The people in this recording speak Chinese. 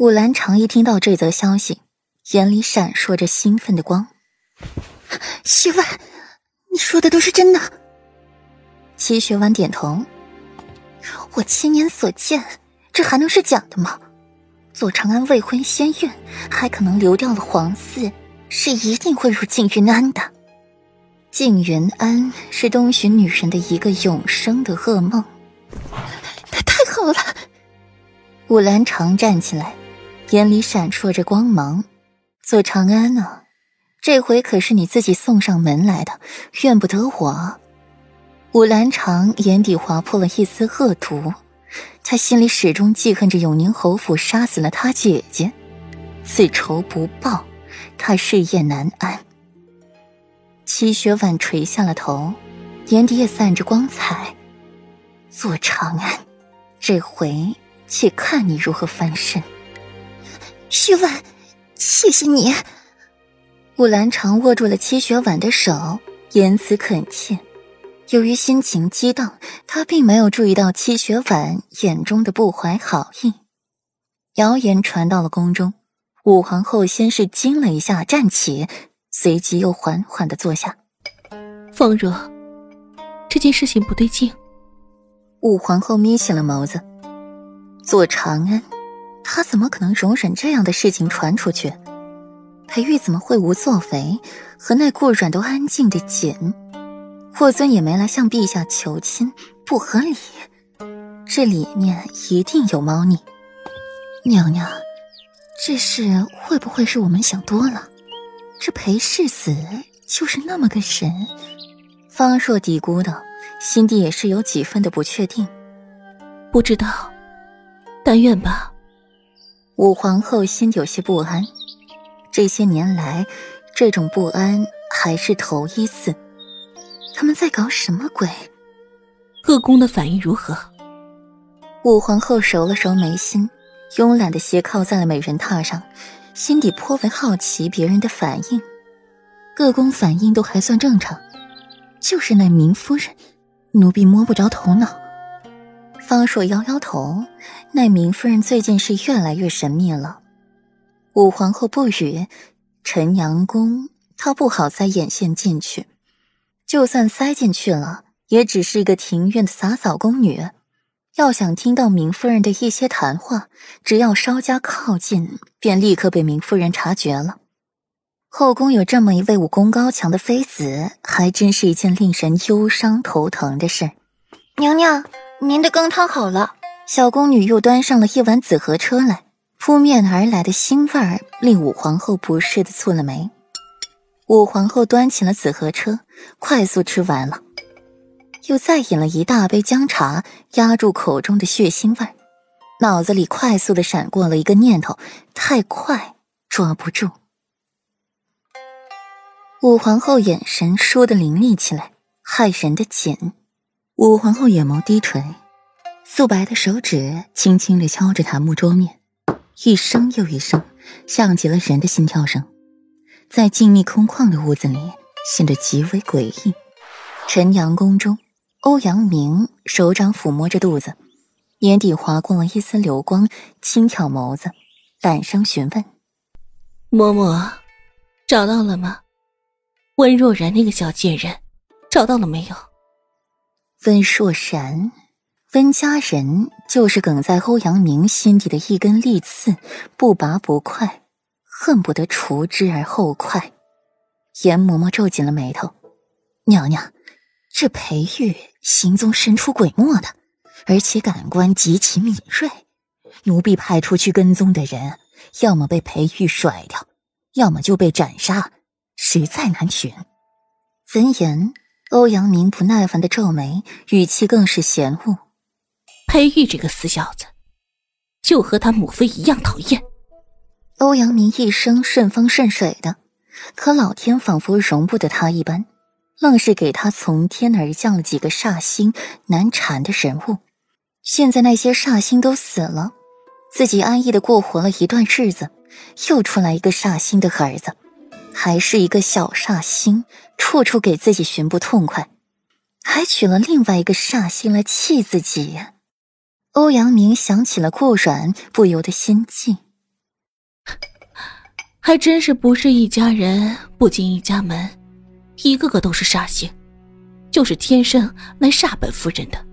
武兰长一听到这则消息，眼里闪烁着兴奋的光。雪婉，你说的都是真的？齐雪婉点头。我亲眼所见，这还能是假的吗？左长安未婚先孕，还可能流掉了皇嗣，是一定会入静云安的。静云安是东巡女神的一个永生的噩梦。那太好了！武兰长站起来。眼里闪烁着光芒，左长安啊，这回可是你自己送上门来的，怨不得我。武兰长眼底划破了一丝恶毒，他心里始终记恨着永宁侯府杀死了他姐姐，此仇不报，他日夜难安。齐雪婉垂下了头，眼底也散着光彩。左长安，这回且看你如何翻身。雪婉，谢谢你。武兰长握住了戚雪婉的手，言辞恳切。由于心情激荡，他并没有注意到戚雪婉眼中的不怀好意。谣言传到了宫中，武皇后先是惊了一下，站起，随即又缓缓的坐下。方若，这件事情不对劲。武皇后眯起了眸子，左长安。他怎么可能容忍这样的事情传出去？裴玉怎么会无作为？和那顾软都安静的紧，霍尊也没来向陛下求亲，不合理。这里面一定有猫腻。娘娘，这事会不会是我们想多了？这裴世子就是那么个神？方若嘀咕道，心底也是有几分的不确定。不知道，但愿吧。武皇后心有些不安，这些年来，这种不安还是头一次。他们在搞什么鬼？各宫的反应如何？武皇后揉了揉眉心，慵懒的斜靠在了美人榻上，心底颇为好奇别人的反应。各宫反应都还算正常，就是那明夫人，奴婢摸不着头脑。方硕摇摇头，那明夫人最近是越来越神秘了。武皇后不语，陈阳宫她不好再眼线进去，就算塞进去了，也只是一个庭院的洒扫宫女。要想听到明夫人的一些谈话，只要稍加靠近，便立刻被明夫人察觉了。后宫有这么一位武功高强的妃子，还真是一件令人忧伤头疼的事。娘娘。您的羹汤好了，小宫女又端上了一碗紫河车来。扑面而来的腥味儿令武皇后不适的蹙了眉。武皇后端起了紫河车，快速吃完了，又再饮了一大杯姜茶，压住口中的血腥味儿。脑子里快速的闪过了一个念头，太快抓不住。武皇后眼神倏地凌厉起来，骇人的紧。武皇后眼眸低垂，素白的手指轻轻地敲着檀木桌面，一声又一声，像极了人的心跳声，在静谧空旷的屋子里显得极为诡异。晨阳宫中，欧阳明手掌抚摸着肚子，眼底划过了一丝流光，轻挑眸子，淡声询问：“嬷嬷，找到了吗？温若然那个小贱人，找到了没有？”温若然，温家人就是梗在欧阳明心底的一根利刺，不拔不快，恨不得除之而后快。严嬷嬷皱紧了眉头：“娘娘，这裴玉行踪神出鬼没的，而且感官极其敏锐，奴婢派出去跟踪的人，要么被裴玉甩掉，要么就被斩杀，实在难寻。”闻言。欧阳明不耐烦的皱眉，语气更是嫌恶：“裴玉这个死小子，就和他母妃一样讨厌。”欧阳明一生顺风顺水的，可老天仿佛容不得他一般，愣是给他从天而降了几个煞星难缠的人物。现在那些煞星都死了，自己安逸的过活了一段日子，又出来一个煞星的儿子。还是一个小煞星，处处给自己寻不痛快，还娶了另外一个煞星来气自己。欧阳明想起了顾软，不由得心悸。还真是不是一家人，不进一家门，一个个都是煞星，就是天生来煞本夫人的。